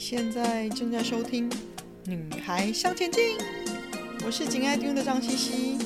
现在正在收听《女孩向前进》，我是紧爱听的张茜茜，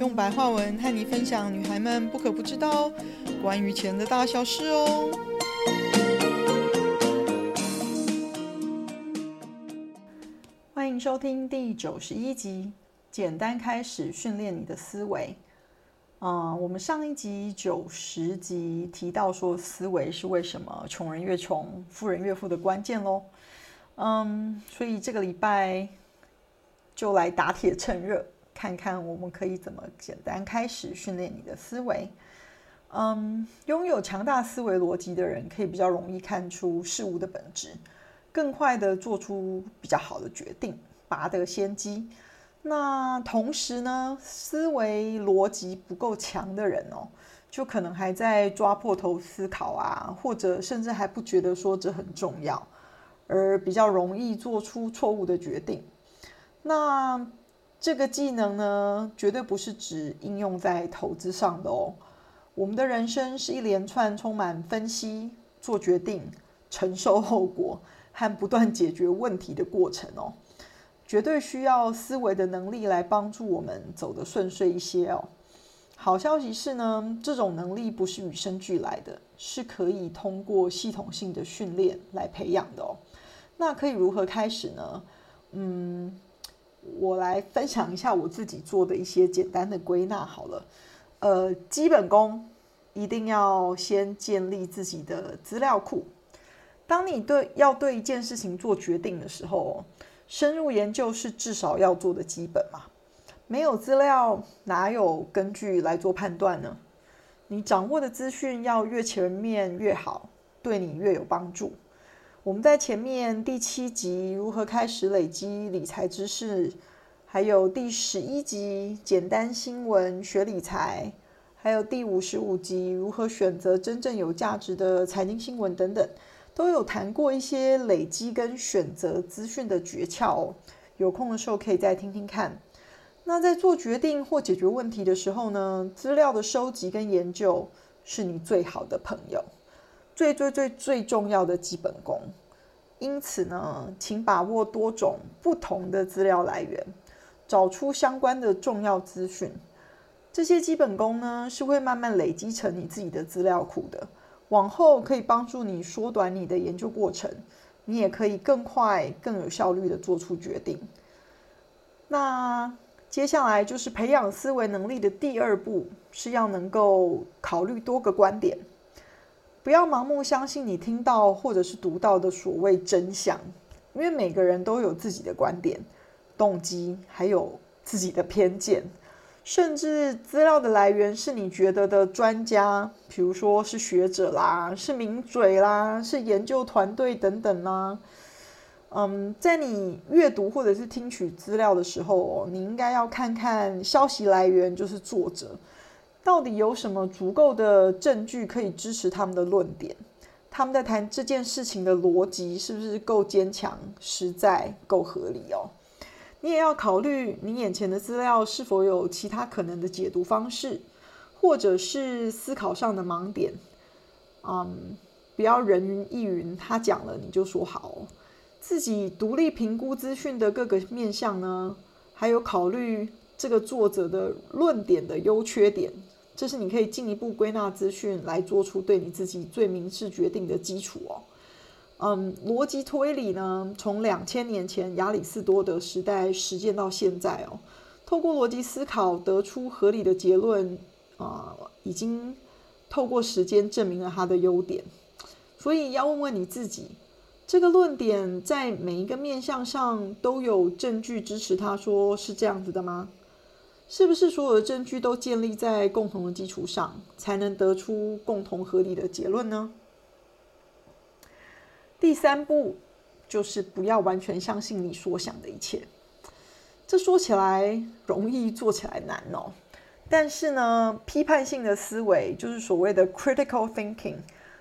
用白话文和你分享女孩们不可不知道关于钱的大小事哦。欢迎收听第九十一集，简单开始训练你的思维。嗯，我们上一集九十集提到说，思维是为什么穷人越穷，富人越富的关键喽。嗯，所以这个礼拜就来打铁趁热，看看我们可以怎么简单开始训练你的思维。嗯，拥有强大思维逻辑的人，可以比较容易看出事物的本质，更快的做出比较好的决定，拔得先机。那同时呢，思维逻辑不够强的人哦，就可能还在抓破头思考啊，或者甚至还不觉得说这很重要，而比较容易做出错误的决定。那这个技能呢，绝对不是只应用在投资上的哦。我们的人生是一连串充满分析、做决定、承受后果和不断解决问题的过程哦。绝对需要思维的能力来帮助我们走得顺遂一些哦。好消息是呢，这种能力不是与生俱来的，是可以通过系统性的训练来培养的哦。那可以如何开始呢？嗯，我来分享一下我自己做的一些简单的归纳好了。呃，基本功一定要先建立自己的资料库。当你对要对一件事情做决定的时候，深入研究是至少要做的基本嘛，没有资料哪有根据来做判断呢？你掌握的资讯要越全面越好，对你越有帮助。我们在前面第七集如何开始累积理财知识，还有第十一集简单新闻学理财，还有第五十五集如何选择真正有价值的财经新闻等等。都有谈过一些累积跟选择资讯的诀窍哦，有空的时候可以再听听看。那在做决定或解决问题的时候呢，资料的收集跟研究是你最好的朋友，最最最最重要的基本功。因此呢，请把握多种不同的资料来源，找出相关的重要资讯。这些基本功呢，是会慢慢累积成你自己的资料库的。往后可以帮助你缩短你的研究过程，你也可以更快、更有效率地做出决定。那接下来就是培养思维能力的第二步，是要能够考虑多个观点，不要盲目相信你听到或者是读到的所谓真相，因为每个人都有自己的观点、动机，还有自己的偏见。甚至资料的来源是你觉得的专家，比如说是学者啦，是名嘴啦，是研究团队等等啦。嗯，在你阅读或者是听取资料的时候，你应该要看看消息来源，就是作者到底有什么足够的证据可以支持他们的论点，他们在谈这件事情的逻辑是不是够坚强、实在、够合理哦。你也要考虑你眼前的资料是否有其他可能的解读方式，或者是思考上的盲点。嗯，不要人云亦云，他讲了你就说好。自己独立评估资讯的各个面向呢，还有考虑这个作者的论点的优缺点，这是你可以进一步归纳资讯来做出对你自己最明智决定的基础哦。嗯，逻辑推理呢，从两千年前亚里士多德时代实践到现在哦，透过逻辑思考得出合理的结论啊，已经透过时间证明了它的优点。所以要问问你自己，这个论点在每一个面向上都有证据支持他说是这样子的吗？是不是所有的证据都建立在共同的基础上，才能得出共同合理的结论呢？第三步就是不要完全相信你所想的一切。这说起来容易，做起来难哦。但是呢，批判性的思维就是所谓的 critical thinking，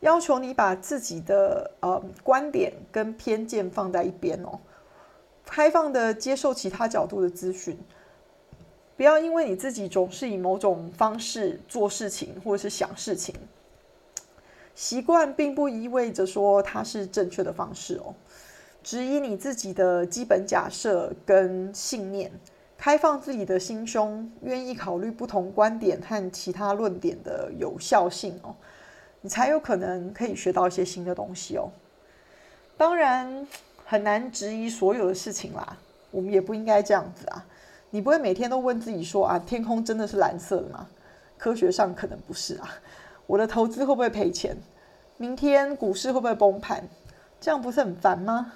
要求你把自己的呃观点跟偏见放在一边哦，开放的接受其他角度的资讯。不要因为你自己总是以某种方式做事情或者是想事情。习惯并不意味着说它是正确的方式哦。质疑你自己的基本假设跟信念，开放自己的心胸，愿意考虑不同观点和其他论点的有效性哦，你才有可能可以学到一些新的东西哦。当然很难质疑所有的事情啦，我们也不应该这样子啊。你不会每天都问自己说啊，天空真的是蓝色的吗？科学上可能不是啊。我的投资会不会赔钱？明天股市会不会崩盘？这样不是很烦吗？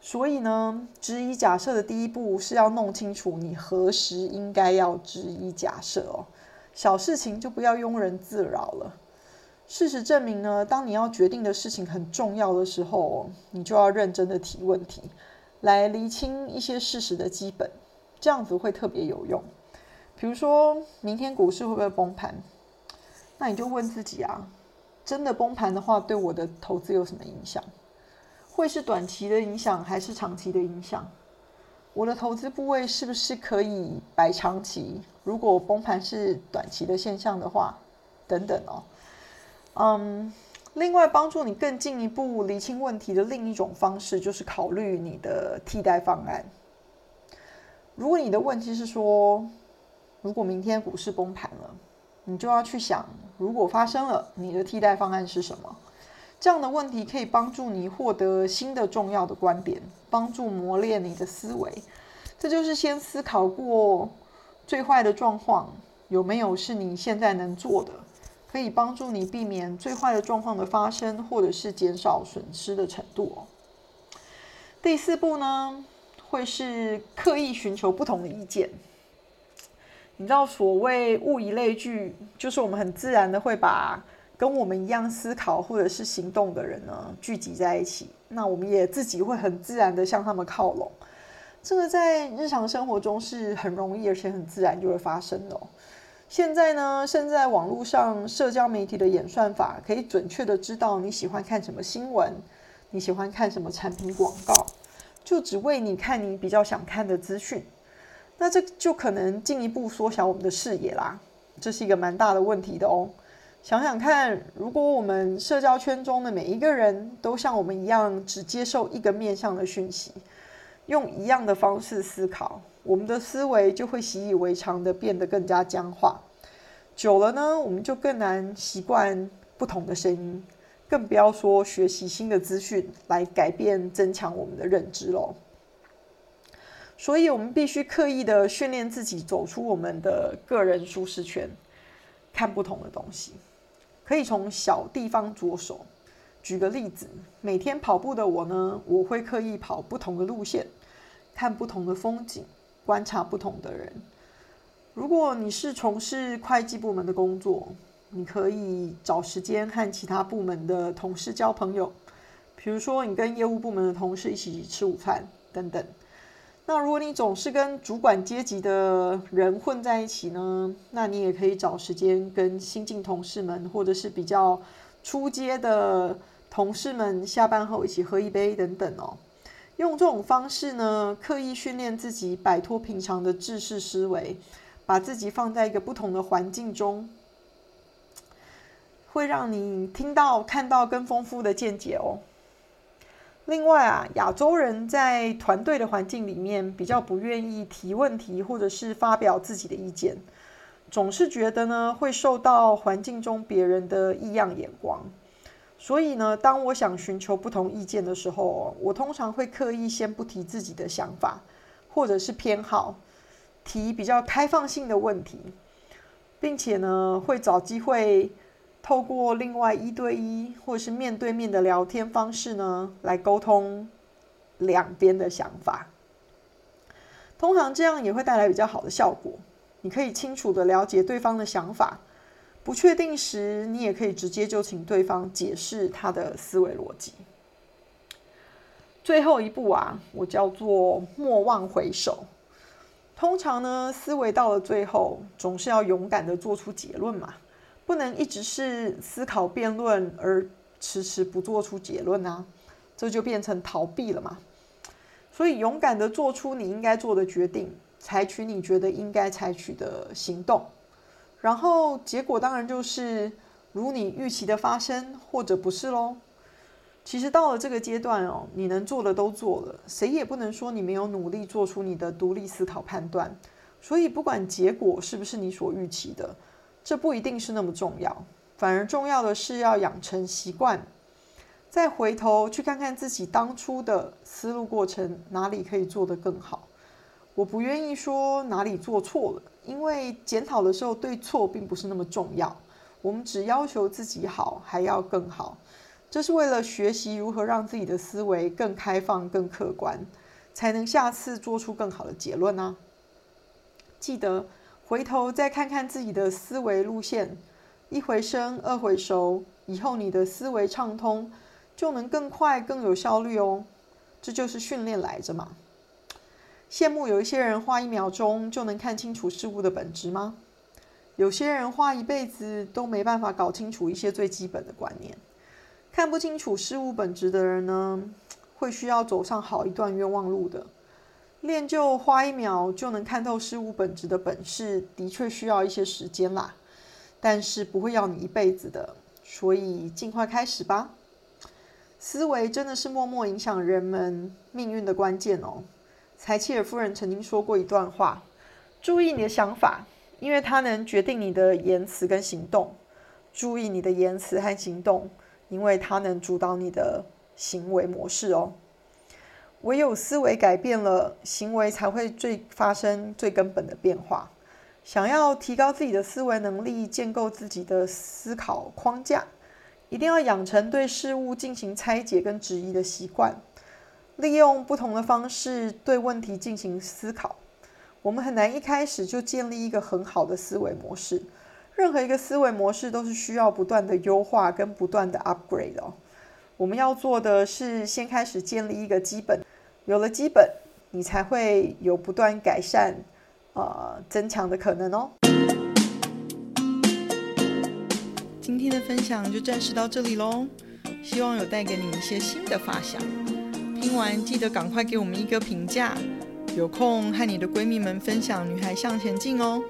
所以呢，质疑假设的第一步是要弄清楚你何时应该要质疑假设哦。小事情就不要庸人自扰了。事实证明呢，当你要决定的事情很重要的时候，你就要认真的提问题，来厘清一些事实的基本。这样子会特别有用。比如说明天股市会不会崩盘？那你就问自己啊，真的崩盘的话，对我的投资有什么影响？会是短期的影响，还是长期的影响？我的投资部位是不是可以摆长期？如果崩盘是短期的现象的话，等等哦。嗯，另外帮助你更进一步厘清问题的另一种方式，就是考虑你的替代方案。如果你的问题是说，如果明天股市崩盘了，你就要去想，如果发生了，你的替代方案是什么？这样的问题可以帮助你获得新的重要的观点，帮助磨练你的思维。这就是先思考过最坏的状况有没有是你现在能做的，可以帮助你避免最坏的状况的发生，或者是减少损失的程度。第四步呢？会是刻意寻求不同的意见。你知道，所谓物以类聚，就是我们很自然的会把跟我们一样思考或者是行动的人呢聚集在一起。那我们也自己会很自然的向他们靠拢。这个在日常生活中是很容易而且很自然就会发生的。现在呢，甚至在网络上社交媒体的演算法可以准确的知道你喜欢看什么新闻，你喜欢看什么产品广告。就只为你看你比较想看的资讯，那这就可能进一步缩小我们的视野啦。这是一个蛮大的问题的哦。想想看，如果我们社交圈中的每一个人都像我们一样，只接受一个面向的讯息，用一样的方式思考，我们的思维就会习以为常的变得更加僵化。久了呢，我们就更难习惯不同的声音。更不要说学习新的资讯来改变、增强我们的认知喽。所以，我们必须刻意的训练自己，走出我们的个人舒适圈，看不同的东西。可以从小地方着手。举个例子，每天跑步的我呢，我会刻意跑不同的路线，看不同的风景，观察不同的人。如果你是从事会计部门的工作，你可以找时间和其他部门的同事交朋友，比如说你跟业务部门的同事一起吃午饭等等。那如果你总是跟主管阶级的人混在一起呢，那你也可以找时间跟新进同事们，或者是比较初阶的同事们下班后一起喝一杯等等哦。用这种方式呢，刻意训练自己摆脱平常的制式思维，把自己放在一个不同的环境中。会让你听到、看到更丰富的见解哦。另外啊，亚洲人在团队的环境里面比较不愿意提问题，或者是发表自己的意见，总是觉得呢会受到环境中别人的异样眼光。所以呢，当我想寻求不同意见的时候，我通常会刻意先不提自己的想法，或者是偏好，提比较开放性的问题，并且呢会找机会。透过另外一对一或是面对面的聊天方式呢，来沟通两边的想法。通常这样也会带来比较好的效果。你可以清楚地了解对方的想法，不确定时，你也可以直接就请对方解释他的思维逻辑。最后一步啊，我叫做莫忘回首。通常呢，思维到了最后，总是要勇敢地做出结论嘛。不能一直是思考辩论而迟迟不做出结论啊，这就变成逃避了嘛。所以勇敢的做出你应该做的决定，采取你觉得应该采取的行动，然后结果当然就是如你预期的发生，或者不是喽。其实到了这个阶段哦，你能做的都做了，谁也不能说你没有努力做出你的独立思考判断。所以不管结果是不是你所预期的，这不一定是那么重要，反而重要的是要养成习惯，再回头去看看自己当初的思路过程，哪里可以做得更好。我不愿意说哪里做错了，因为检讨的时候对错并不是那么重要，我们只要求自己好，还要更好。这是为了学习如何让自己的思维更开放、更客观，才能下次做出更好的结论呢。记得回头再看看自己的思维路线，一回生，二回熟，以后你的思维畅通，就能更快、更有效率哦。这就是训练来着嘛。羡慕有一些人花一秒钟就能看清楚事物的本质吗？有些人花一辈子都没办法搞清楚一些最基本的观念。看不清楚事物本质的人呢，会需要走上好一段冤枉路的。练就花一秒就能看透事物本质的本事，的确需要一些时间啦，但是不会要你一辈子的，所以尽快开始吧。思维真的是默默影响人们命运的关键哦。柴契尔夫人曾经说过一段话：注意你的想法，因为它能决定你的言辞跟行动。注意你的言辞和行动。因为它能主导你的行为模式哦。唯有思维改变了，行为才会最发生最根本的变化。想要提高自己的思维能力，建构自己的思考框架，一定要养成对事物进行拆解跟质疑的习惯，利用不同的方式对问题进行思考。我们很难一开始就建立一个很好的思维模式。任何一个思维模式都是需要不断的优化跟不断的 upgrade 哦。我们要做的是先开始建立一个基本，有了基本，你才会有不断改善、呃增强的可能哦。今天的分享就暂时到这里喽，希望有带给你一些新的发想。听完记得赶快给我们一个评价，有空和你的闺蜜们分享《女孩向前进》哦。